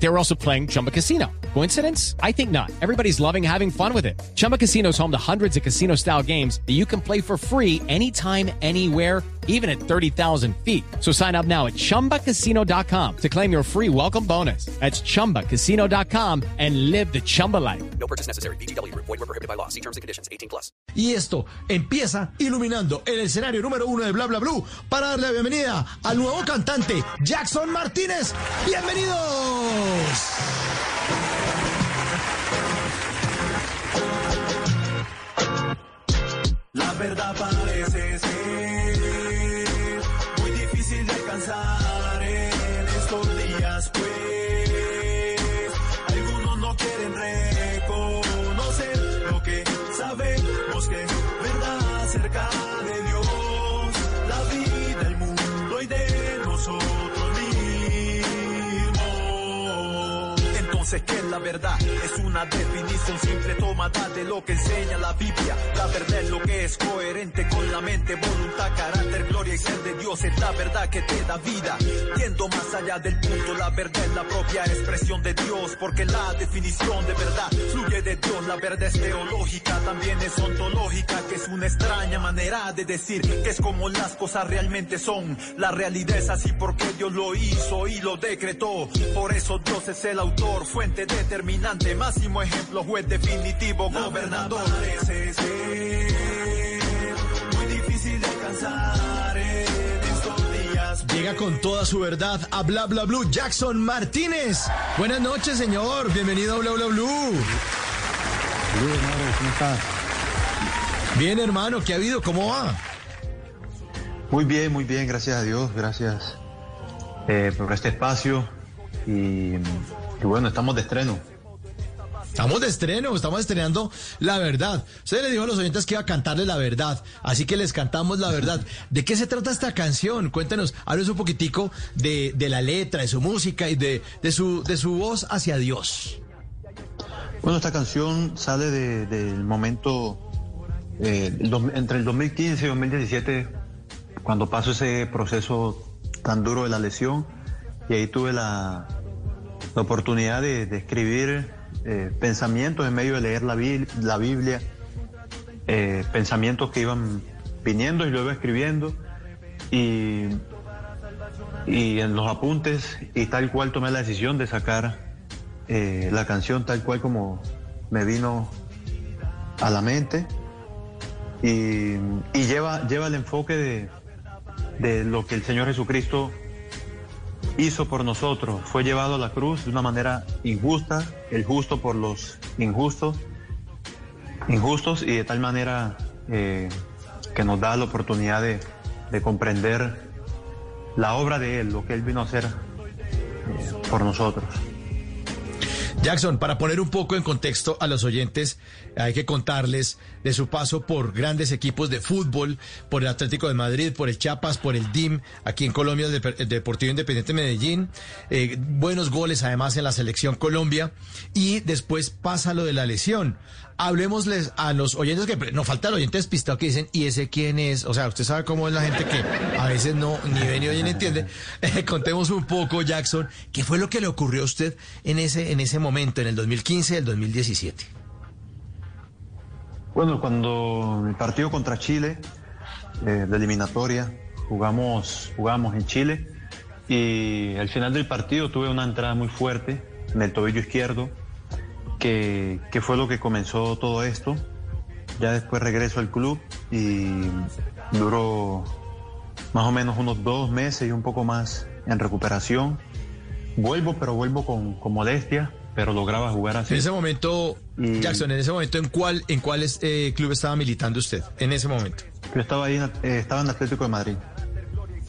They were also playing Chumba Casino. Coincidence? I think not. Everybody's loving having fun with it. Chumba Casino is home to hundreds of casino style games that you can play for free anytime, anywhere, even at 30,000 feet. So sign up now at chumbacasino.com to claim your free welcome bonus. That's chumbacasino.com and live the Chumba life. No purchase necessary. BGW. Void were prohibited by law. See terms and conditions. 18 plus. Y esto empieza iluminando el escenario número uno de Bla Bla Blue para darle la bienvenida al nuevo cantante Jackson Martínez. ¡Bienvenidos! La verdad parece ser muy difícil de alcanzar en estos días, pues mismos. Entonces, ¿qué es la verdad? Es una definición simple tomada de lo que enseña la Biblia. La verdad es lo que es coherente con la mente, voluntad, carácter, gloria y ser de Dios. Es la verdad que te da vida. Yendo más allá del punto, la verdad es la propia expresión de Dios. Porque la definición de verdad fluye de Dios. La verdad es teológica, también es ontológica, que es una extraña manera de decir que es como las cosas realmente son. La realidad es así porque Dios lo hizo y lo decretó. Por eso Dios es el autor, fuente determinante, máximo ejemplo, juez definitivo, gobernador. Parece ser muy difícil de alcanzar en estos días. Llega con toda su verdad a Bla Bla Blue Jackson Martínez. Buenas noches, señor. Bienvenido a Bla Bla Blue. ¿cómo estás? Bien, hermano, ¿qué ha habido? ¿Cómo va? Muy bien, muy bien, gracias a Dios, gracias eh, por este espacio y, y bueno, estamos de estreno. Estamos de estreno, estamos estrenando la verdad. Usted le dijo a los oyentes que iba a cantarle la verdad, así que les cantamos la verdad. ¿De qué se trata esta canción? Cuéntanos, háblenos un poquitico de, de la letra, de su música y de, de, su, de su voz hacia Dios. Bueno, esta canción sale de- del momento eh, entre el 2015 y 2017, cuando pasó ese proceso tan duro de la lesión, y ahí tuve la, la oportunidad de, escribir eh, pensamientos en medio de leer la, Bi- la Biblia, eh, pensamientos que iban viniendo y iba escribiendo, y, y en los apuntes, y tal cual tomé la decisión de sacar eh, la canción tal cual como me vino a la mente. Y, y lleva, lleva el enfoque de, de lo que el Señor Jesucristo hizo por nosotros. Fue llevado a la cruz de una manera injusta, el justo por los injustos, injustos y de tal manera eh, que nos da la oportunidad de, de comprender la obra de Él, lo que Él vino a hacer eh, por nosotros. Jackson, para poner un poco en contexto a los oyentes, hay que contarles de su paso por grandes equipos de fútbol, por el Atlético de Madrid, por el Chiapas, por el DIM, aquí en Colombia, el, Dep- el Deportivo Independiente Medellín, eh, buenos goles además en la selección Colombia, y después pasa lo de la lesión. Hablemosles a los oyentes que nos falta el oyente despistado que dicen, ¿y ese quién es? O sea, usted sabe cómo es la gente que a veces no ni ve ni oye ni entiende. Eh, contemos un poco, Jackson, ¿qué fue lo que le ocurrió a usted en ese, en ese momento, en el 2015 y el 2017? Bueno, cuando el partido contra Chile, eh, de eliminatoria, jugamos, jugamos en Chile y al final del partido tuve una entrada muy fuerte en el tobillo izquierdo, que, que fue lo que comenzó todo esto. Ya después regreso al club y duró más o menos unos dos meses y un poco más en recuperación. Vuelvo, pero vuelvo con, con modestia, pero lograba jugar así. En ese momento, Y- Jackson, en ese momento, ¿en cuál, en cuál eh, club estaba militando usted? En ese momento. Yo estaba ahí, eh, estaba en Atlético de Madrid.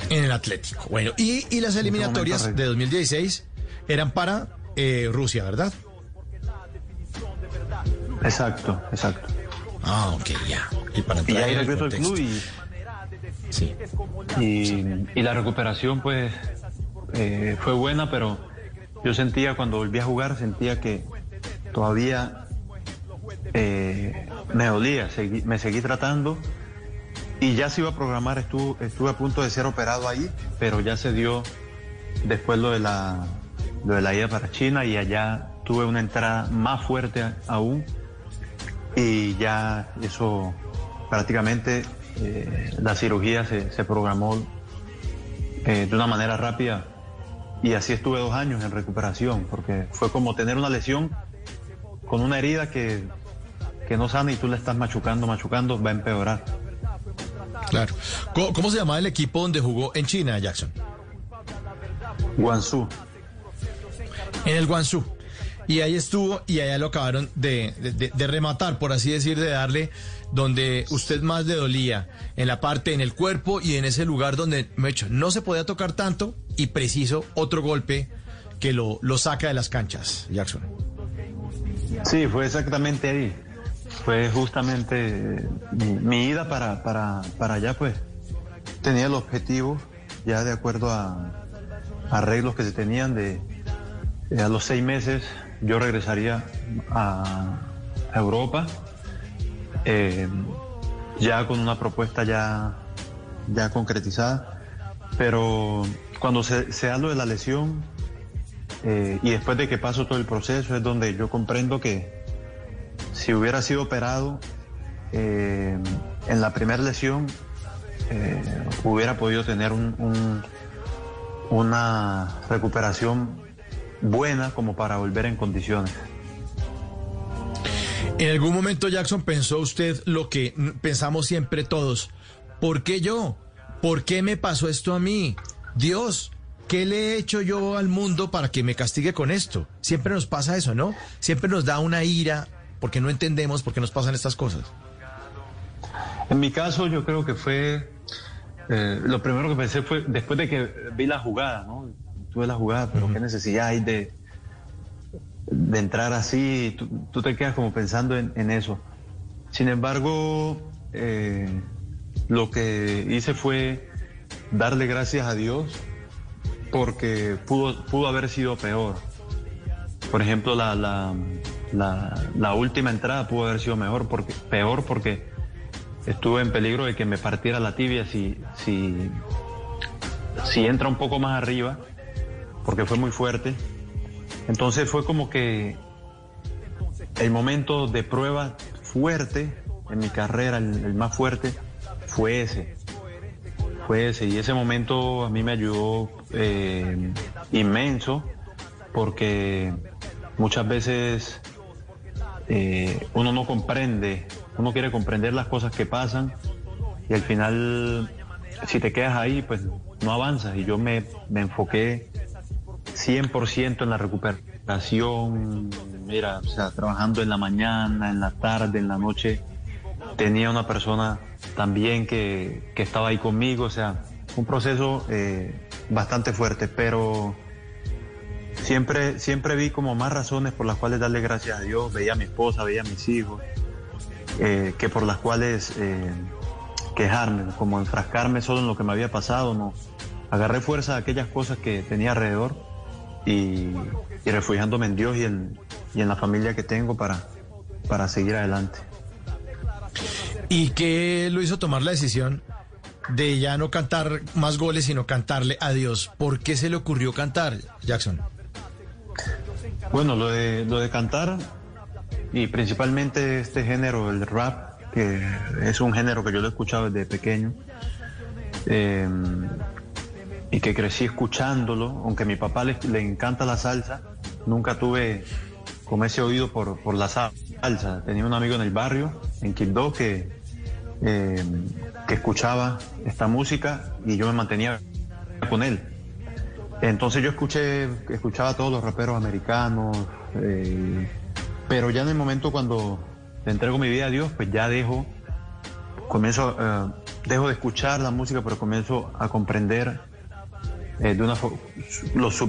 En el Atlético. Bueno, y, y las eliminatorias de 2016 eran para eh, Rusia, ¿verdad? Exacto, exacto. Ah, ok, ya. Y para Y ahí regreso al club y, Sí. y, y la recuperación pues eh, fue buena, pero yo sentía cuando volví a jugar, sentía que todavía eh, me dolía, me seguí tratando y ya se iba a programar, estuve, estuve a punto de ser operado ahí, pero ya se dio después lo de la, lo de la ida para China y allá tuve una entrada más fuerte aún y ya eso prácticamente eh, la cirugía se, se programó eh, de una manera rápida y así estuve dos años en recuperación porque fue como tener una lesión con una herida que, que no sana y tú la estás machucando, machucando, va a empeorar. Claro. ¿Cómo, se llamaba el equipo donde jugó en China, Jackson? Guangzhou. En el Guangzhou. Y ahí estuvo y allá lo acabaron de, de, rematar, por así decir, de darle donde usted más le dolía, en la parte, en el cuerpo y en ese lugar donde, me hecho, no se podía tocar tanto y preciso otro golpe que lo, lo saca de las canchas, Jackson. Sí, fue exactamente ahí. Fue justamente mi, ida para, para, para allá, pues tenía el objetivo, ya de acuerdo a arreglos que se tenían de a los seis meses yo regresaría a, Europa, eh, ya con una propuesta ya, ya concretizada, pero cuando se, se de la lesión eh, y después de que paso todo el proceso es donde yo comprendo que si hubiera sido operado eh, en la primera lesión, hubiera podido tener un, una recuperación buena como para volver en condiciones. En algún momento, Jackson, pensó usted lo que pensamos siempre todos. ¿Por qué yo? ¿Por qué me pasó esto a mí? Dios, ¿qué le he hecho yo al mundo para que me castigue con esto? Siempre nos pasa eso, ¿no? Siempre nos da una ira porque no entendemos por qué nos pasan estas cosas. En mi caso, yo creo que fue. Eh, lo primero que pensé fue después de que vi la jugada, ¿no? Tuve la jugada, pero qué necesidad hay de, de entrar así, tú, te quedas como pensando en, eso. Sin embargo, eh, lo que hice fue darle gracias a Dios porque pudo, pudo haber sido peor. Por ejemplo, la, la, la, última entrada pudo haber sido mejor porque, peor porque estuve en peligro de que me partiera la tibia si, si, si entra un poco más arriba porque fue muy fuerte. Entonces fue como que el momento de prueba fuerte en mi carrera, el, más fuerte, fue ese. Fue ese. Y ese momento a mí me ayudó eh, inmenso porque muchas veces eh, uno no comprende, uno quiere comprender las cosas que pasan y al final si te quedas ahí pues no avanzas y yo me, me enfoqué 100% en la recuperación, mira, o sea, trabajando en la mañana, en la tarde, en la noche. Tenía una persona también que, que estaba ahí conmigo, o sea, un proceso eh, bastante fuerte, pero siempre, siempre vi como más razones por las cuales darle gracias a Dios. Veía a mi esposa, veía a mis hijos, eh, que por las cuales eh, quejarme, como enfrascarme solo en lo que me había pasado, no. Agarré fuerza de aquellas cosas que tenía alrededor y, refugiándome en Dios y en, y en la familia que tengo para, para seguir adelante. ¿Y qué lo hizo tomar la decisión de ya no cantar más goles, sino cantarle a Dios? ¿Por qué se le ocurrió cantar, Jackson? Bueno, lo de, lo de cantar y principalmente este género, el rap, que es un género que yo lo he escuchado desde pequeño. Eh, y que crecí escuchándolo, aunque a mi papá le, encanta la salsa, nunca tuve como ese oído por, por la salsa. Tenía un amigo en el barrio, en Quibdó, que, eh, que escuchaba esta música y yo me mantenía con él. Entonces yo escuché, escuchaba a todos los raperos americanos, eh, pero ya en el momento cuando le entrego mi vida a Dios, pues ya dejo, comienzo, eh, dejo de escuchar la música, pero comienzo a comprender eh, de una, los,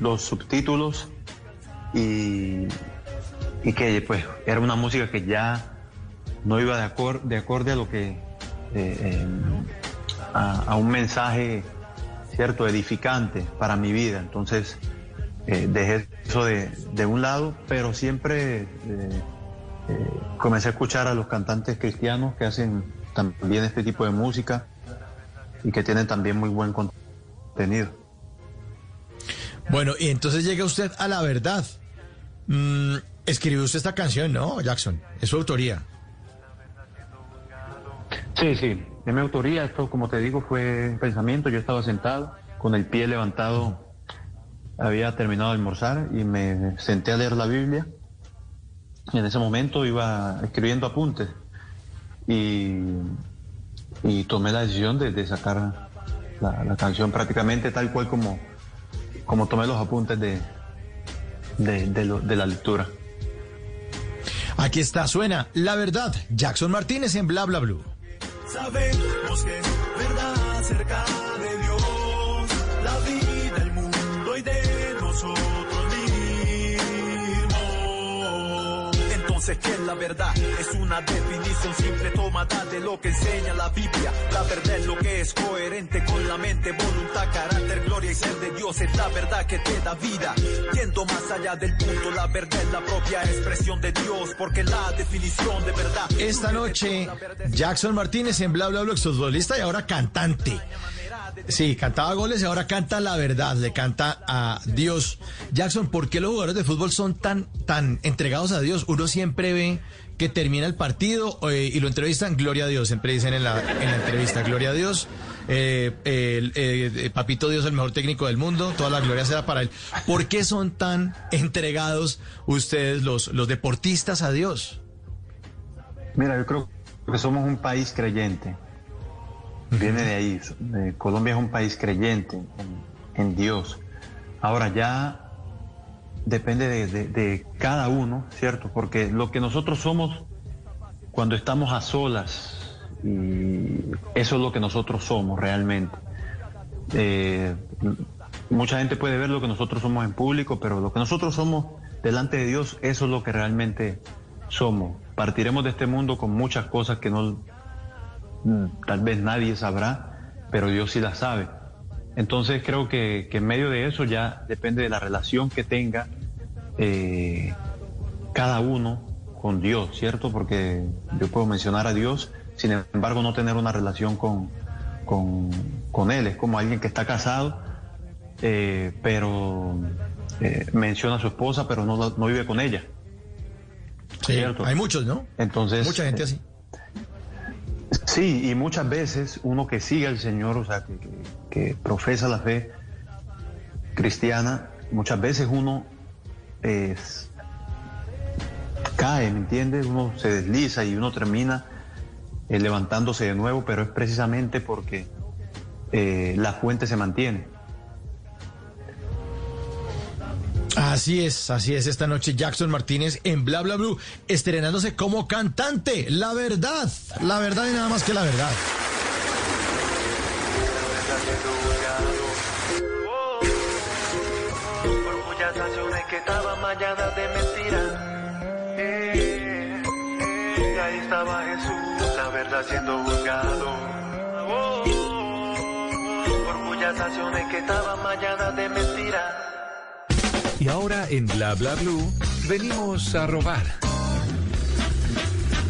los subtítulos y, y, que pues era una música que ya no iba de, de acorde a lo que eh, a, un mensaje cierto edificante para mi vida entonces eh, dejé eso de, de, un lado pero siempre comencé a escuchar a los cantantes cristianos que hacen también este tipo de música y que tienen también muy buen contenido. Bueno, y entonces llega usted a la verdad. Mm, escribió usted esta canción, ¿no, Jackson? Es su autoría. Sí, sí, de mi autoría, esto como te digo fue un pensamiento, yo estaba sentado con el pie levantado, había terminado de almorzar y me senté a leer la Biblia y en ese momento iba escribiendo apuntes y, y tomé la decisión de, de sacar la, la, canción prácticamente tal cual como, como tomé los apuntes de, de, de, lo, de la lectura. Aquí está, suena La Verdad, Jackson Martínez en Bla Bla Blue. Sabemos que es verdad cerca Entonces, ¿qué es la verdad? Es una definición simple tomada de lo que enseña la Biblia. La verdad es lo que es coherente con la mente, voluntad, carácter, gloria y ser de Dios. Es la verdad que te da vida. Yendo más allá del punto, la verdad es la propia expresión de Dios, porque la definición de verdad. Esta noche, Jackson Martínez en Bla Bla Bla, exfutbolista y ahora cantante. Sí, cantaba goles y ahora canta la verdad, le canta a Dios. Jackson, ¿por qué los jugadores de fútbol son tan, tan entregados a Dios? Uno siempre ve que termina el partido eh, y lo entrevistan, gloria a Dios, siempre dicen en la, en la entrevista, gloria a Dios. Eh, eh, Papito Dios, el mejor técnico del mundo, toda la gloria será para él. ¿Por qué son tan entregados ustedes, los, los deportistas, a Dios? Mira, yo creo que somos un país creyente. Viene de ahí. Colombia es un país creyente en, Dios. Ahora ya depende de, de, de, cada uno, ¿cierto? Porque lo que nosotros somos cuando estamos a solas, y eso es lo que nosotros somos realmente. Eh, mucha gente puede ver lo que nosotros somos en público, pero lo que nosotros somos delante de Dios, eso es lo que realmente somos. Partiremos de este mundo con muchas cosas que no tal vez nadie sabrá, pero Dios sí las sabe. Entonces creo que, que, en medio de eso ya depende de la relación que tenga eh, cada uno con Dios, ¿cierto? Porque yo puedo mencionar a Dios, sin embargo no tener una relación con, con, con Él. Es como alguien que está casado, eh, pero eh, menciona a su esposa, pero no, no vive con ella. Sí, ¿cierto? hay muchos, ¿no? Entonces, Mucha gente así. Sí, y muchas veces uno que sigue al Señor, o sea, que, profesa la fe cristiana, muchas veces uno es, cae, ¿me entiendes? Uno se desliza y uno termina eh, levantándose de nuevo, pero es precisamente porque eh, la fuente se mantiene. Así es, así es esta noche Jackson Martínez en Bla Bla Blue, estrenándose como cantante. La verdad, la verdad y nada más que la verdad. Que estaban mañanas de mentira. Eh, ahí estaba Jesús, la verdad siendo juzgado. Oh, por muchas canciones que estaban mañanas de mentira. Y ahora en Bla Bla Blue venimos a robar.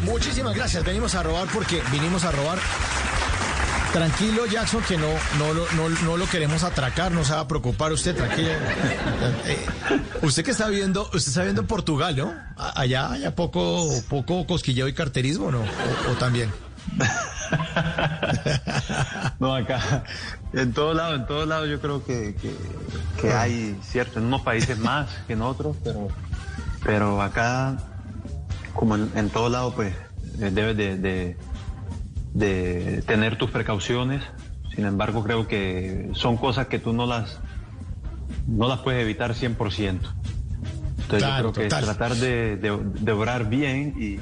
Muchísimas gracias. Venimos a robar porque vinimos a robar. Tranquilo, Jackson, que no, no, no, no lo queremos atracar, no se va a preocupar usted, tranquilo. Eh, usted que está viendo, usted está viendo en Portugal, ¿no? Allá, allá poco, poco cosquilleo y carterismo, ¿no? O también. no, acá, en todos lados, en todos lados yo creo que, que, que, hay, cierto, en unos países más que en otros, pero, pero acá, como en, en todos lados, pues debes de, de, de, tener tus precauciones. Sin embargo, creo que son cosas que tú no las, no las puedes evitar 100%. Entonces claro, yo creo que total. tratar de, de, de obrar bien y, y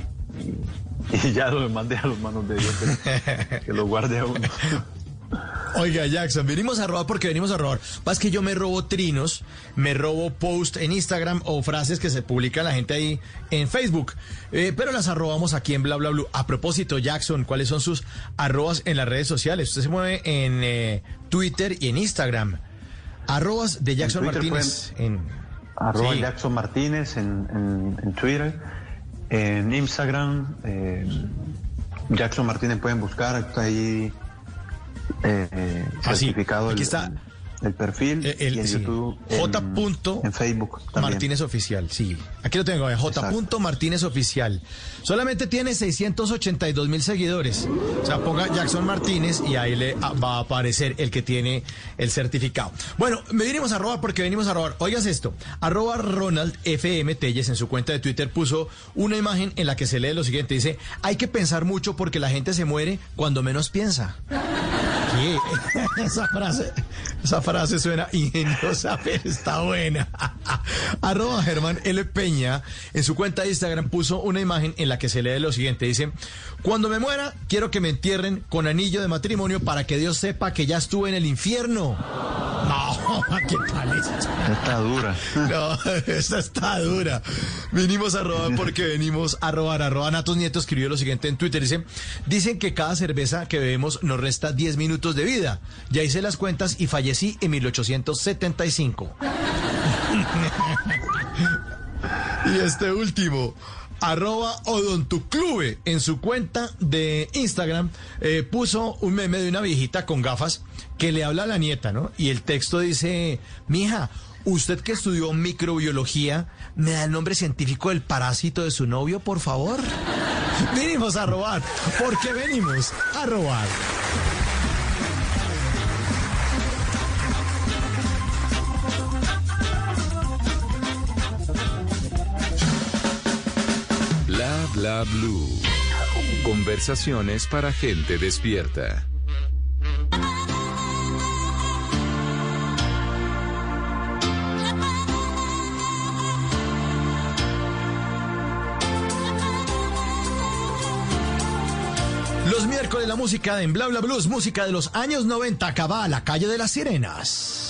y ya lo demandé a las manos de Dios que, que lo guarde a uno. Oiga, Jackson, venimos a robar porque venimos a robar. Pasa que yo me robo trinos, me robo post en Instagram o frases que se publican la gente ahí en Facebook, eh, pero las arrobamos aquí en Bla Bla Blue. A propósito, Jackson, ¿cuáles son sus arrobas en las redes sociales? Usted se mueve en eh, Twitter y en Instagram. Arrobas de Jackson en Martínez. Pueden, en, arroba sí. Jackson Martínez en, en, en Twitter En Instagram, eh, Jackson Martínez pueden buscar, está ahí eh, Ah, certificado Aquí está. el perfil Eh, el- y en sí. YouTube. J. En, punto en Facebook también. Martínez Oficial, sí. Aquí lo tengo, eh, J. Exacto. Martínez Oficial. Solamente tiene 682 mil seguidores. O sea, ponga Jackson Martínez y ahí le ah, va a aparecer el que tiene el certificado. Bueno, me vinimos a robar porque venimos a robar. Oigas esto, arroba Ronald FM Telles en su cuenta de Twitter puso una imagen en la que se lee lo siguiente. Dice, hay que pensar mucho porque la gente se muere cuando menos piensa. ¿Qué? Esa frase, esa frase suena ingeniosa, pero está buena. Arroba Germán L. Peña en su cuenta de Instagram puso una imagen en la que se lee lo siguiente. Dice, cuando me muera, quiero que me entierren con anillo de matrimonio para que Dios sepa que ya estuve en el infierno. ¿qué? Está dura. No, esta está dura. Vinimos a robar porque venimos a robar. Arroba Natos Nieto escribió lo siguiente en Twitter. Dice, dicen que cada cerveza que bebemos nos resta 10 minutos de vida. Ya hice las cuentas y fallecí en 1875. y este último. Arroba Odontuclube en su cuenta de Instagram eh, puso un meme de una viejita con gafas que le habla a la nieta, ¿no? Y el texto dice, mija, usted que estudió microbiología, ¿me da el nombre científico del parásito de su novio, por favor? venimos a robar. ¿Por qué venimos a robar? Bla blue. Conversaciones para gente despierta. Los miércoles la música en Bla Bla Blues, música de los años 90, acaba a la calle de las sirenas.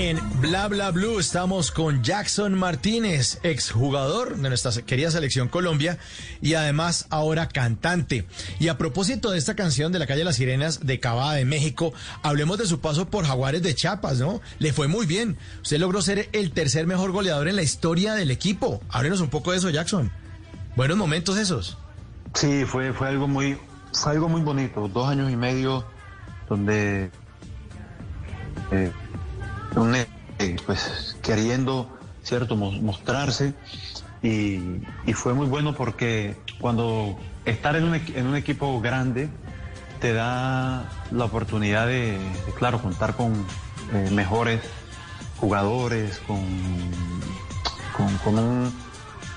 En Bla Bla Blue estamos con Jackson Martínez, exjugador de nuestra querida selección Colombia y además ahora cantante. Y a propósito de esta canción de la calle Las Sirenas de Cabada de México, hablemos de su paso por Jaguares de Chiapas, ¿no? Le fue muy bien. Usted logró ser el tercer mejor goleador en la historia del equipo. Háblenos un poco de eso, Jackson. Buenos momentos esos. Sí, fue, fue algo muy, fue algo muy bonito. Dos años y medio donde eh, un, eh, pues queriendo, cierto, Mo- mostrarse. Y, fue muy bueno porque cuando estar en un, en un equipo grande te da la oportunidad de, claro, contar con eh, mejores jugadores, con, con, con un-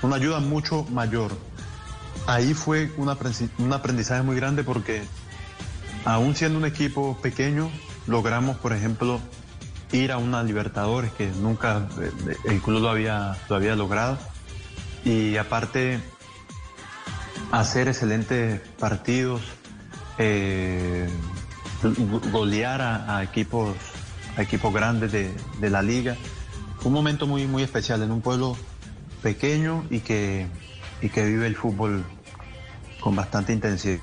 una ayuda mucho mayor. Ahí fue un aprendizaje muy grande porque aún siendo un equipo pequeño, logramos, por ejemplo, ir a una Libertadores que nunca el club lo había, lo había logrado. Y aparte, hacer excelentes partidos, eh, go- golear a, equipos, a equipos grandes de, de la liga. Un momento muy, muy especial en un pueblo pequeño y que, y que vive el fútbol con bastante intensidad.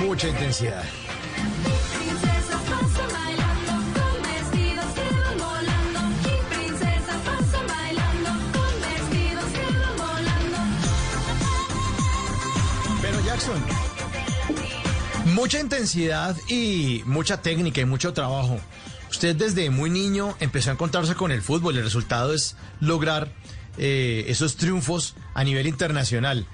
Mucha intensidad. Mucha intensidad y mucha técnica y mucho trabajo. Usted desde muy niño empezó a encontrarse con el fútbol. El resultado es lograr eh, esos triunfos a nivel internacional.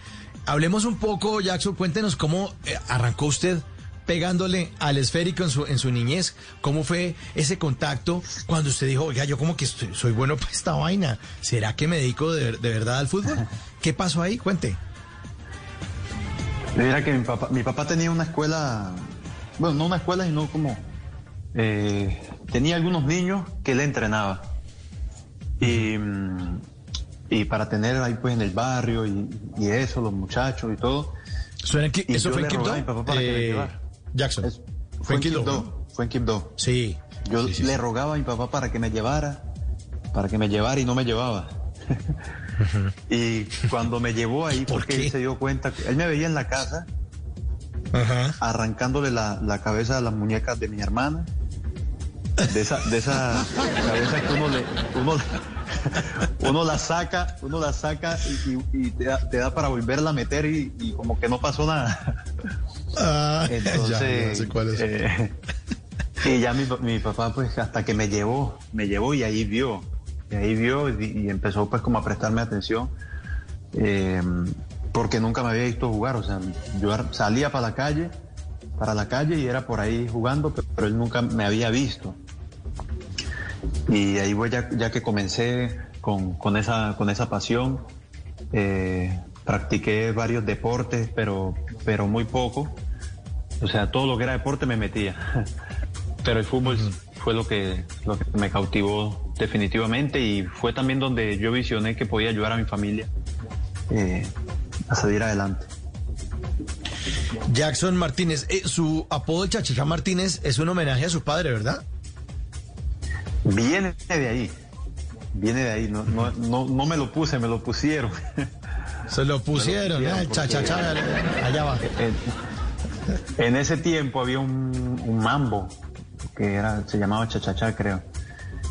Hablemos un poco, Jackson, cuéntenos cómo eh, arrancó usted pegándole al esférico en su, en su niñez. ¿Cómo fue ese contacto cuando usted dijo, oiga, yo como que soy bueno para esta vaina? ¿Será que me dedico de, de verdad al fútbol? ¿Qué pasó ahí? Cuente. Mira que mi papá, mi papá tenía una escuela, bueno, no una escuela, sino como eh, tenía algunos niños que él entrenaba. Y, mm, y para tener ahí pues en el barrio y, y eso, los muchachos y todo. ¿Eso, era en Qui- Y eso fue en le Quibdó? papá para que me Eh. Jackson. Es- fue en Quibdó. Quibdó, ¿no? fue en Quibdó. Sí. Yo Sí, sí, le sí. rogaba a mi papá para que me llevara, para que me llevara y no me llevaba. y cuando me llevó ahí, ¿Por porque él se dio cuenta, que él me veía en la casa Ajá. arrancándole la, la cabeza a las muñecas de mi hermana. De esa, de esa cabeza que uno le, uno, uno la saca, uno la saca y, y- y te, da, te da para volverla a meter y, y como que no pasó nada. Ah, Entonces, ya sé cuál es. eh, y ya mi, mi papá pues hasta que me llevó, me llevó y ahí vio, y ahí vio y, empezó pues como a prestarme atención, eh, porque nunca me había visto jugar, o sea, yo salía para la calle, para la calle y era por ahí jugando, pe- pero él nunca me había visto. Y ahí voy ya, ya que comencé con, con esa, con esa pasión, eh, practiqué varios deportes, pero, pero muy poco. O sea, todo lo que era deporte me metía. Pero el fútbol fue lo que, lo que me cautivó definitivamente y fue también donde yo visioné que podía ayudar a mi familia eh, a salir adelante. Jackson Martínez, eh, su apodo el Chachachá Martínez es un homenaje a su padre, ¿verdad? Viene de ahí, viene de ahí, no, no, no, no me lo puse, me lo pusieron. Se lo pusieron, pusieron ¿eh? Chachachá, allá va. En, en ese tiempo había un, un mambo que era, se llamaba chachachá, creo.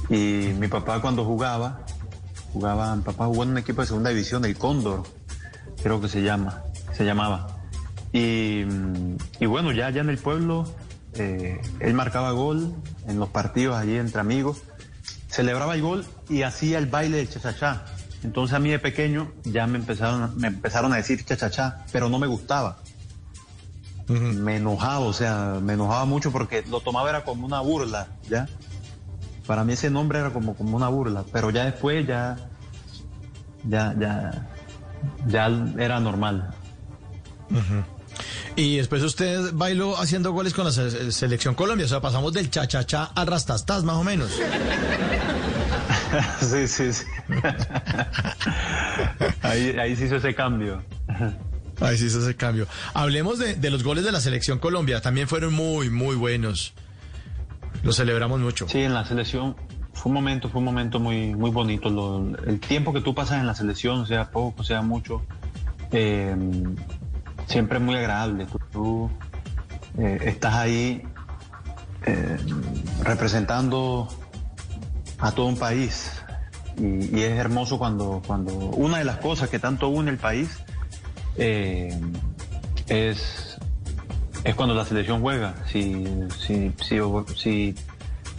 Y mi papá cuando jugaba, jugaba, mi papá jugó en un equipo de segunda división, el Cóndor, creo que se llama, se llamaba. Y, y bueno, ya, ya en el pueblo, eh, él marcaba gol en los partidos allí entre amigos, celebraba el gol y hacía el baile del chachachá. Entonces a mí de pequeño ya me empezaron, me empezaron a decir chachachá, pero no me gustaba me enojaba, o sea, me enojaba mucho porque lo tomaba era como una burla, ¿ya? Para mí ese nombre era como, como una burla, pero ya después ya, ya, ya, ya era normal. Y después usted bailó haciendo goles con la se- selección Colombia, o sea, pasamos del Chachachá al Rastastas, más o menos. sí, sí, sí. ahí, ahí se hizo ese cambio. Ahí sí se hace cambio. Hablemos de, los goles de la selección Colombia, también fueron muy, muy buenos. Los celebramos mucho. Sí, en la selección fue un momento, fue un momento muy, muy bonito. El tiempo que tú pasas en la selección, sea poco, sea mucho, eh, siempre es muy agradable. Tú, eh, estás ahí eh, representando a todo un país y, y es hermoso cuando, cuando una de las cosas que tanto une el país eh, es es cuando la selección juega. Si, si, si,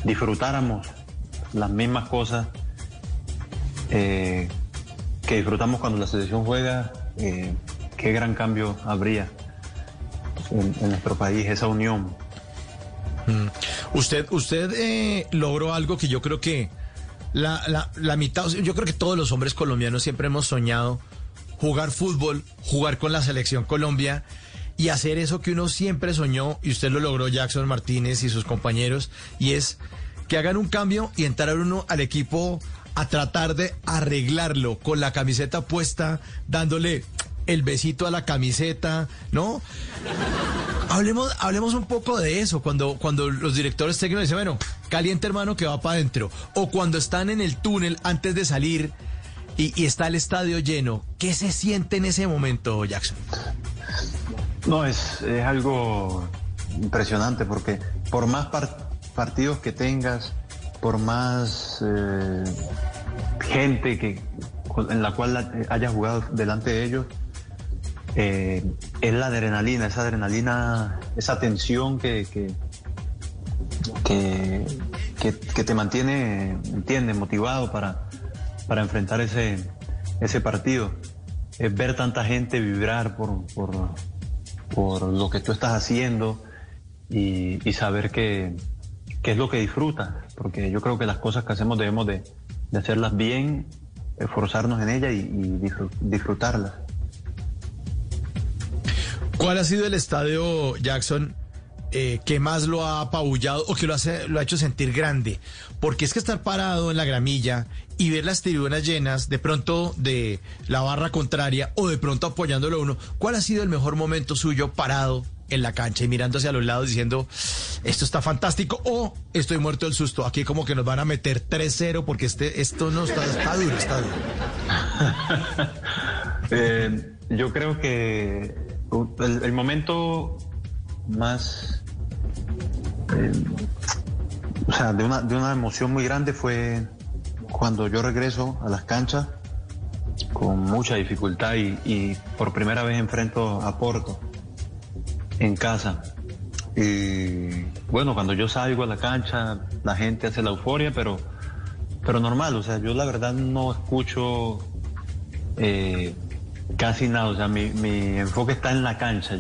disfrutáramos las mismas cosas eh, que disfrutamos cuando la selección juega, eh, qué gran cambio habría en, nuestro país, esa unión. Usted, usted eh, logró algo que yo creo que la, la, la mitad, yo creo que todos los hombres colombianos siempre hemos soñado, jugar fútbol, jugar con la selección Colombia y hacer eso que uno siempre soñó, y usted lo logró Jackson Martínez y sus compañeros, y es que hagan un cambio y entrar uno al equipo a tratar de arreglarlo con la camiseta puesta, dándole el besito a la camiseta, ¿no? Hablemos, hablemos un poco de eso, cuando, cuando los directores técnicos dicen, bueno, caliente hermano que va para adentro, o cuando están en el túnel antes de salir y, está el estadio lleno, ¿qué se siente en ese momento, Jackson? No, es, es algo impresionante porque por más par- partidos que tengas, por más eh, gente que en la cual hayas jugado delante de ellos, eh, es la adrenalina, esa adrenalina, esa tensión que, que, que, que- que te mantiene, entiende, motivado para, para enfrentar ese, ese partido. Es ver tanta gente vibrar por, por, por lo que tú estás haciendo y, saber que, es lo que disfrutas, porque yo creo que las cosas que hacemos debemos de, de hacerlas bien, esforzarnos en ellas y, y disfr- disfrutarlas. ¿Cuál ha sido el estadio, Jackson, eh, que más lo ha apabullado o que lo, hace, lo ha hecho sentir grande? Porque es que estar parado en la gramilla y ver las tribunas llenas, de pronto de la barra contraria o de pronto apoyándolo a uno, ¿cuál ha sido el mejor momento suyo parado en la cancha y mirando hacia los lados diciendo, esto está fantástico o estoy muerto del susto? Aquí como que nos van a meter 3-0 porque este, esto no está, está duro, está duro. Eh, yo creo que el, el momento más, eh, o sea, de una, de una emoción muy grande fue cuando yo regreso a las canchas con mucha dificultad y, y por primera vez enfrento a Porto en casa. Y bueno, cuando yo salgo a la cancha, la gente hace la euforia, pero, pero normal, o sea, yo la verdad no escucho eh, casi nada, o sea, mi, mi enfoque está en la cancha.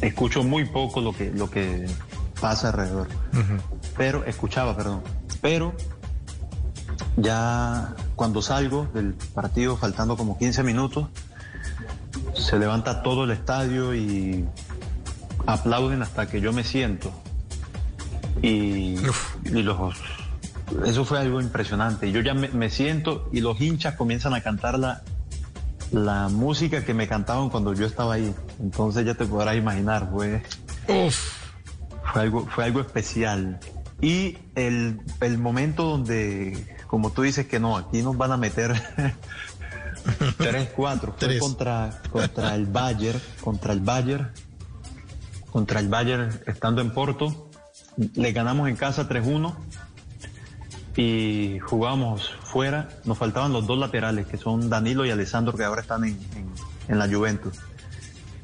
Escucho muy poco lo que, lo que pasa alrededor. Pero, escuchaba, perdón. Pero ya cuando salgo del partido, faltando como 15 minutos, se levanta todo el estadio y aplauden hasta que yo me siento. Y, y los eso fue algo impresionante. Yo ya me, me siento y los hinchas comienzan a cantar la, la música que me cantaban cuando yo estaba ahí. Entonces ya te podrás imaginar, fue, fue, algo, fue algo especial. Y el, el momento donde, como tú dices que no, aquí nos van a meter 3-4, fue Tres. contra, contra el Bayern, contra el Bayern, contra el Bayern estando en Porto. Le ganamos en casa 3-1 y jugábamos fuera. Nos faltaban los dos laterales, que son Danilo y Alessandro, que ahora están en, en- en la Juventus.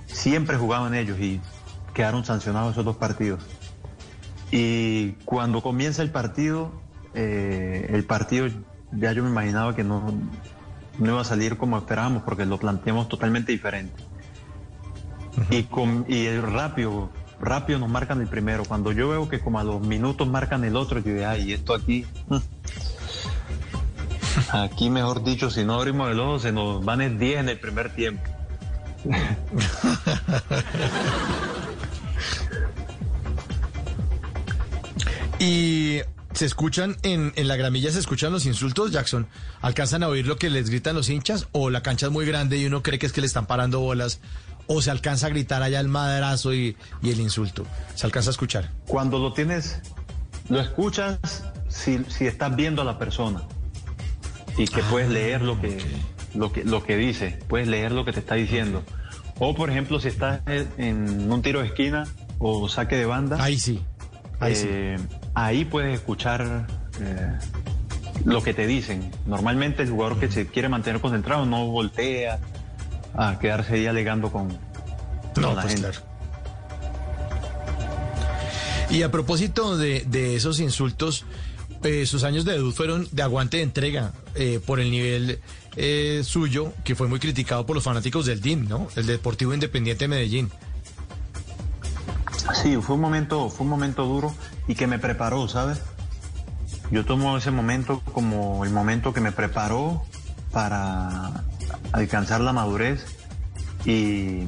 Siempre jugaban ellos y quedaron sancionados esos dos partidos. Y cuando comienza el partido, eh, el partido ya yo me imaginaba que no, no iba a salir como esperábamos, porque lo planteamos totalmente diferente. Y, con, y el rápido, rápido nos marcan el primero. Cuando yo veo que como a los minutos marcan el otro, yo digo, ay, esto aquí. Aquí, mejor dicho, si no abrimos el ojo, se nos van el 10 en el primer tiempo. Y se escuchan en, en la gramilla, se escuchan los insultos, Jackson. ¿Alcanzan a oír lo que les gritan los hinchas? ¿O la cancha es muy grande y uno cree que es que le están parando bolas? ¿O se alcanza a gritar allá el madrazo y, y el insulto? ¿Se alcanza a escuchar? Cuando lo tienes, lo escuchas si, si estás viendo a la persona y que puedes leer lo que, lo, que, lo que dice, puedes leer lo que te está diciendo. O, por ejemplo, si estás en en un tiro de esquina o saque de banda, Ahí sí. Ahí sí. eh, ahí puedes escuchar eh, lo que te dicen. Normalmente el jugador que se quiere mantener concentrado no voltea a quedarse ahí alegando con, con No, la pues gente. claro. Y a propósito de, de esos insultos, eh, sus años de debut fueron de aguante de entrega eh, por el nivel eh, suyo, que fue muy criticado por los fanáticos del DIM, ¿no? El Deportivo Independiente de Medellín. Sí, fue un momento, fue un momento duro y que me preparó, ¿sabes? Yo tomo ese momento como el momento que me preparó para alcanzar la madurez y,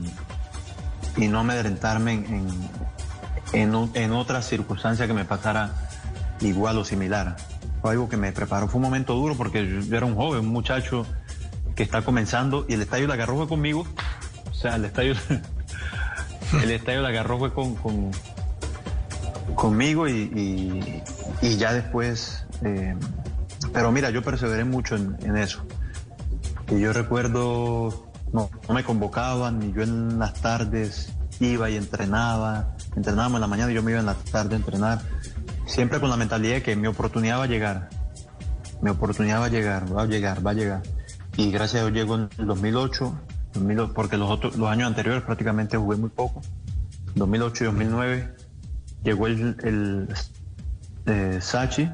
y no amedrentarme en, en, en, otra circunstancia que me pasara igual o similar. Fue algo que me preparó. Fue un momento duro porque yo, era un joven, un muchacho que está comenzando y el estadio la agarró fue conmigo. O sea, el estadio el estadio la agarró fue con, con- conmigo y, y- ya después, eh, pero mira, yo perseveré mucho en eso. Y yo recuerdo, no, me convocaban, ni yo en las tardes iba y entrenaba, entrenábamos en la mañana y yo me iba en la tarde a entrenar, siempre con la mentalidad de que mi oportunidad va a llegar, mi oportunidad va a llegar, va a llegar, va a llegar. Y gracias a Dios llegó en el 2008, 2000 porque los, otros, los años anteriores prácticamente jugué muy poco. 2008 y 2009 llegó el, el eh, Sachi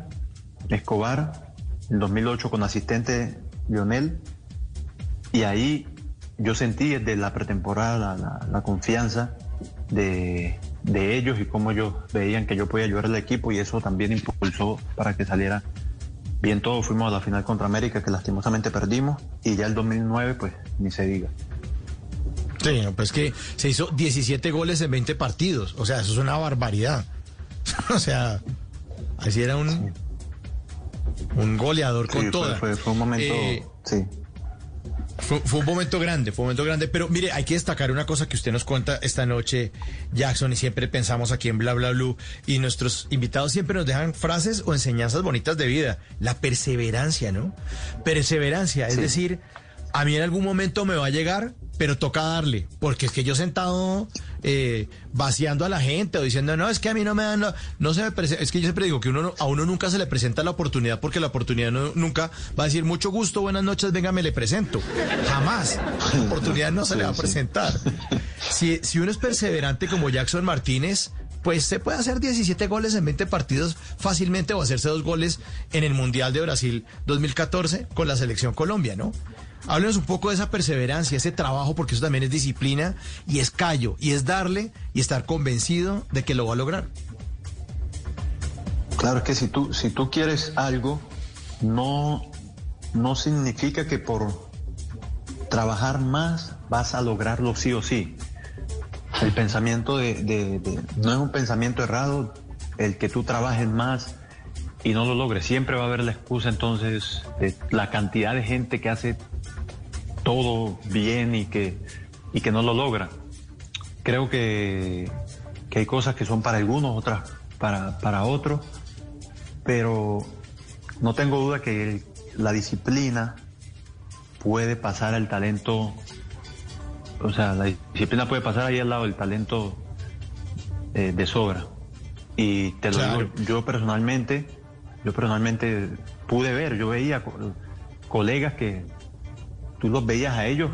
Escobar, en 2008 con asistente Lionel, y ahí yo sentí desde la pretemporada la, la confianza de, de ellos y cómo ellos veían que yo podía ayudar al equipo y eso también impulsó para que saliera bien todo. Fuimos a la final contra América que lastimosamente perdimos y ya el 2009 pues ni se diga. Sí, pues que se hizo 17 goles en 20 partidos. O sea, eso es una barbaridad. o sea, así era un, un goleador con Sí, fue, toda. fue- fue un momento... Eh, sí. Fue, fue un momento grande, fue un momento grande, pero mire, hay que destacar una cosa que usted nos cuenta esta noche, Jackson, y siempre pensamos aquí en Bla Bla Blue, y nuestros invitados siempre nos dejan frases o enseñanzas bonitas de vida. La perseverancia, ¿no? Perseverancia, es Sí. decir, a mí en algún momento me va a llegar, pero toca darle, porque es que yo sentado eh, vaciando a la gente o diciendo, no, es que a mí no me dan, la- no se me prese-". es que yo siempre digo que uno no- a uno nunca se le presenta la oportunidad porque la oportunidad no- nunca va a decir, mucho gusto, buenas noches, venga, me le presento. Jamás. La oportunidad no se le va a presentar. Si, si uno es perseverante como Jackson Martínez, pues se puede hacer 17 goles en 20 partidos fácilmente o hacerse dos goles en el Mundial de Brasil 2014 con la selección Colombia, ¿no? Háblenos un poco de esa perseverancia, ese trabajo, porque eso también es disciplina y es callo, y es darle y estar convencido de que lo va a lograr. Claro, que si tú, si tú quieres algo, no, no significa que por trabajar más vas a lograrlo sí o sí. El pensamiento de- de- no es un pensamiento errado el que tú trabajes más y no lo logres. Siempre va a haber la excusa entonces de la cantidad de gente que hace todo bien y que, y que no lo logra. Creo que, que hay cosas que son para algunos, otras para, para otros, pero no tengo duda que el- la disciplina puede pasar al talento, o sea, la disciplina puede pasar ahí al lado del talento eh, de sobra. Y te lo Claro. digo, yo personalmente, yo personalmente pude ver, yo veía co- colegas que tú los veías a ellos,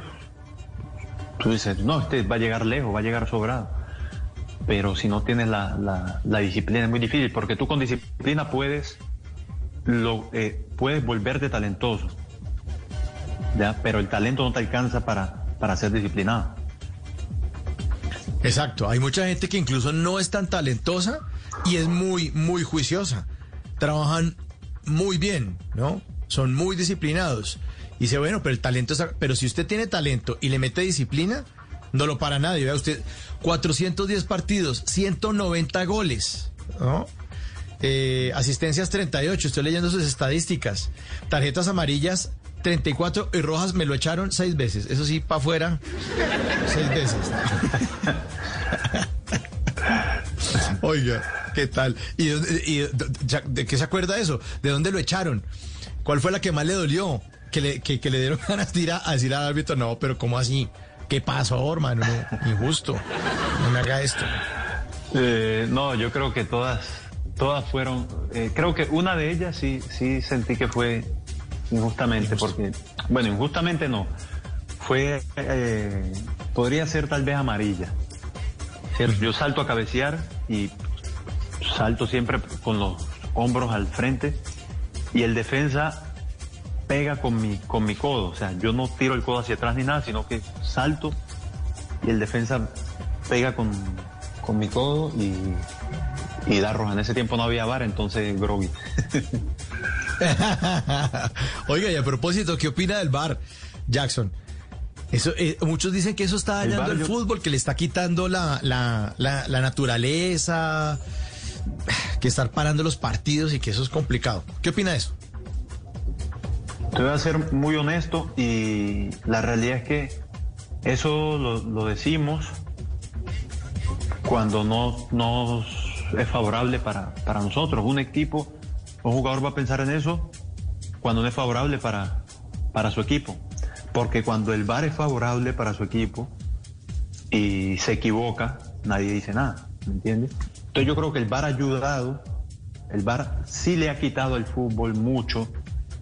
tú dices, no, este va a llegar lejos, va a llegar sobrado. Pero si no tienes la, la- disciplina es muy difícil, porque tú con disciplina puedes, lo, eh, puedes volverte talentoso, ¿ya? pero el talento no te alcanza para, para ser disciplinado. Exacto, hay mucha gente que incluso no es tan talentosa y es muy, muy juiciosa. Trabajan muy bien, ¿no? Son muy disciplinados. Y dice, bueno, pero el talento es... Pero si usted tiene talento y le mete disciplina, no lo para nadie. Vea usted, 410 partidos, 190 goles, ¿no? Eh, asistencias 38, estoy leyendo sus estadísticas. Tarjetas amarillas 34 y rojas me lo echaron seis veces. Eso sí, para afuera, seis veces. Oiga, ¿qué tal? ¿Y, dónde- y de, de qué se acuerda eso? ¿De dónde lo echaron? ¿Cuál fue la que más le dolió? Que le, que, que le dieron ganas de ir a, a decir al árbitro, no, pero ¿cómo así? ¿Qué pasó, hermano? No, injusto. No me haga esto. Eh, no, yo creo que todas, todas fueron, eh, creo que una de ellas sí, sí sentí que fue injustamente, porque, bueno, injustamente no, fue, eh, podría ser tal vez amarilla. ¿cierto? Yo salto a cabecear y salto siempre con los hombros al frente y el defensa pega con mi, con mi codo, o sea, yo no tiro el codo hacia atrás ni nada, sino que salto y el defensa pega con, con mi codo y, y da roja. En ese tiempo no había bar, entonces groggy. Oiga, y a propósito, ¿qué opina del bar, Jackson? Eso, eh, muchos dicen que eso está El dañando el, yo- fútbol, que le está quitando la, la, la, la naturaleza, que estar parando los partidos y que eso es complicado. ¿Qué opina de eso? Te voy a ser muy honesto y la realidad es que eso lo, decimos cuando no nos es favorable para, para nosotros. Un equipo, un jugador va a pensar en eso cuando no es favorable para, para su equipo. Porque cuando el VAR es favorable para su equipo y se equivoca, nadie dice nada, ¿me entiendes? Entonces yo creo que el VAR ha ayudado, el VAR sí le ha quitado al fútbol mucho,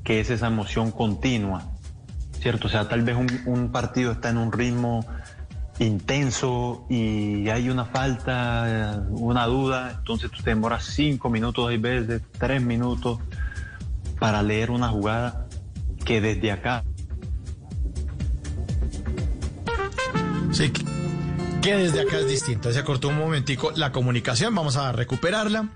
que es esa emoción continua ¿cierto? O sea, tal vez un, partido está en un ritmo intenso y hay una falta, una duda, entonces tú te demoras cinco minutos, hay veces tres minutos para leer una jugada que desde acá Sí, que desde acá es distinto. Se cortó un momentico la comunicación, vamos a recuperarla.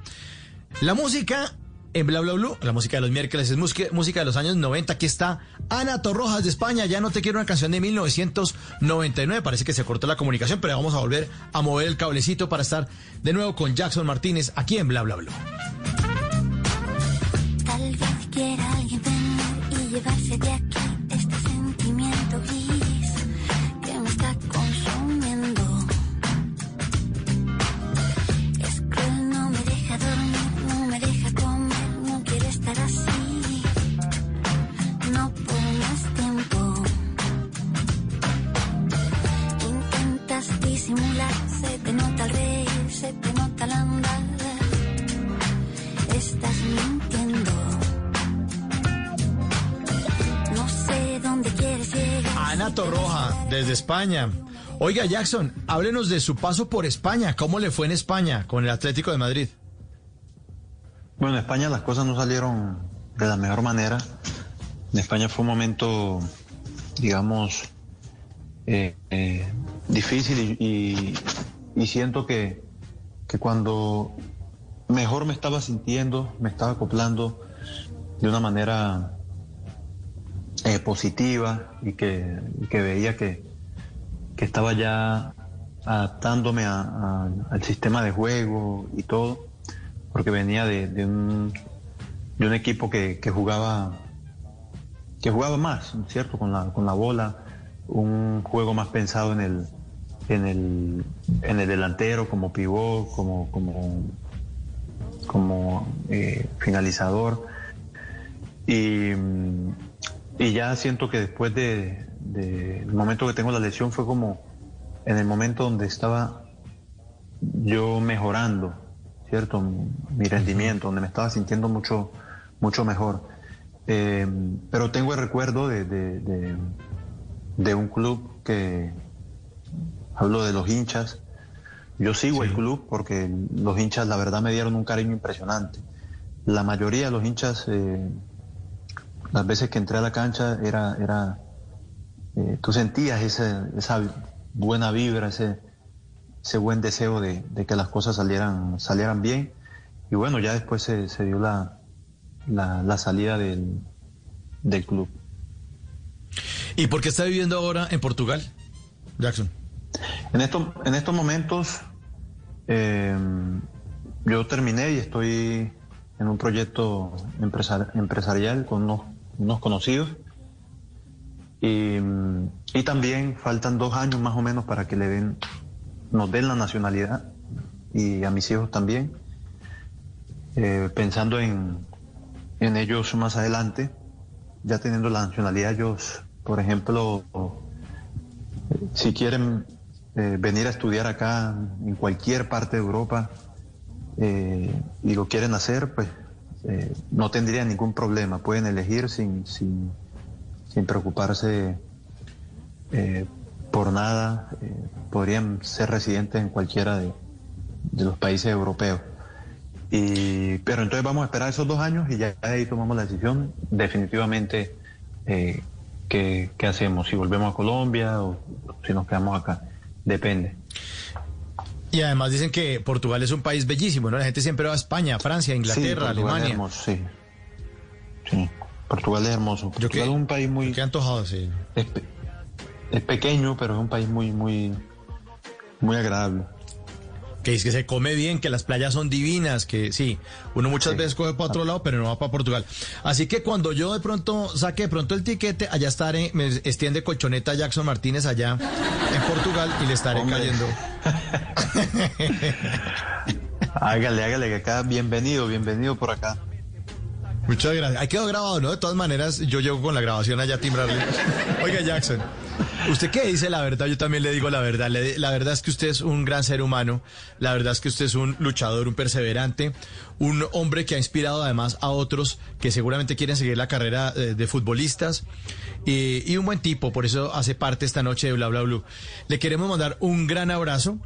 La música en Bla Bla Blue, la música de los miércoles es música, de los años 90. Aquí está Ana Torrojas de España. Ya no te quiero una canción de 1999. Parece que se cortó la comunicación, pero vamos a volver a mover el cablecito para estar de nuevo con Jackson Martínez aquí en Bla Bla Blue. Tal vez quiera alguien venir y llevarse de aquí Ana Torroja desde España. Oiga, Jackson, háblenos de su paso por España. ¿Cómo le fue en España con el Atlético de Madrid? Bueno, en España las cosas no salieron de la mejor manera. En España fue un momento, digamos, eh, eh, difícil y, y- y siento que, que cuando mejor me estaba sintiendo, me estaba acoplando de una manera eh, positiva y que, que veía que, que estaba ya adaptándome a- al sistema de juego y todo porque venía de, de un, de un equipo que, que jugaba que jugaba más, ¿cierto? Con la, con la bola, un juego más pensado en el, en el, en el delantero, como pivot, como, como, como eh, finalizador. Y, y ya siento que después de, de- el momento que tengo la lesión fue como en el momento donde estaba yo mejorando, ¿cierto? Mi rendimiento, donde me estaba sintiendo mucho, mucho mejor. Eh, pero tengo el recuerdo de, de- de- de un club que, hablo de los hinchas, yo sigo el club porque los hinchas la verdad me dieron un cariño impresionante. La mayoría de los hinchas, eh, las veces que entré a la cancha, era, era eh, tú sentías ese- esa buena vibra, ese, ese buen deseo de, de que las cosas salieran, salieran bien. Y bueno, ya después se, se dio la, la, la salida del, del club. ¿Y por qué está viviendo ahora en Portugal, Jackson? En, estos en estos momentos eh, yo terminé y estoy en un proyecto empresar- empresarial con unos, unos conocidos. Y, y también faltan dos años más o menos para que le den, nos den la nacionalidad y a mis hijos también. Eh, pensando en, en ellos más adelante, ya teniendo la nacionalidad, ellos, por ejemplo, si quieren eh, venir a estudiar acá en cualquier parte de Europa eh, y lo quieren hacer, pues eh, no tendría ningún problema. Pueden elegir sin, sin, sin preocuparse eh, por nada. Eh, podrían ser residentes en cualquiera de, los países europeos. Y, pero entonces vamos a esperar esos dos años y ya ahí tomamos la decisión definitivamente eh, qué, qué hacemos, si volvemos a Colombia o si nos quedamos acá. Depende. Y además dicen que Portugal es un país bellísimo, ¿no? La gente siempre va a España, Francia, Inglaterra, Sí, Portugal es Alemania. hermoso, sí. Sí, Portugal es hermoso. Yo Portugal que, es un país muy... que antojado, sí. Es pequeño, pero es un país muy, muy, muy agradable. Que es que se come bien, que las playas son divinas, que sí, uno muchas Sí. veces coge para otro lado, pero no va para Portugal. Así que cuando yo de pronto saque de pronto el tiquete, allá estaré, me extiende colchoneta Jackson Martínez allá en Portugal y le estaré Hombre. cayendo. Hágale, hágale, que acá bienvenido, bienvenido por acá. Muchas gracias. Ahí quedó grabado, ¿no? De todas maneras, yo llego con la grabación allá a timbrarle. Oiga, Jackson, ¿usted qué dice la verdad? Yo también le digo la verdad. La verdad es que usted es un gran ser humano. La verdad es que usted es un luchador, un perseverante, un hombre que ha inspirado además a otros que seguramente quieren seguir la carrera eh, de futbolistas. Y, y un buen tipo, por eso hace parte esta noche de Bla Bla Blue. Le queremos mandar un gran abrazo.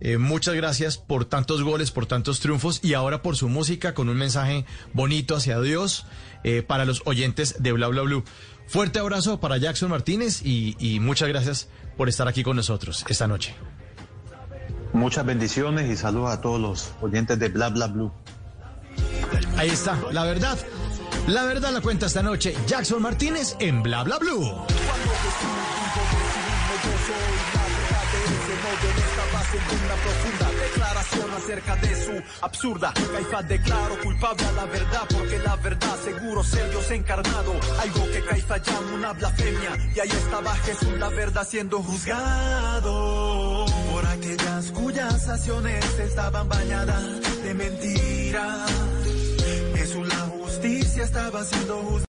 Eh, muchas gracias por tantos goles, por tantos triunfos y ahora por su música con un mensaje bonito hacia Dios eh, para los oyentes de Bla Bla Blue. Fuerte abrazo para Jackson Martínez y, y muchas gracias por estar aquí con nosotros esta noche. Muchas bendiciones y saludos a todos los oyentes de Bla Bla Blue. Ahí está, la verdad. La verdad la cuenta esta noche Jackson Martínez en Bla Bla Blue. Una profunda declaración acerca de su absurda. Caifás declaró culpable a la verdad, porque la verdad seguro ser Dios encarnado. Algo que Caifás llama una blasfemia. Y ahí estaba Jesús, la verdad siendo juzgado. Por aquellas cuyas acciones estaban bañadas de mentira. Jesús, la justicia estaba siendo juzgada.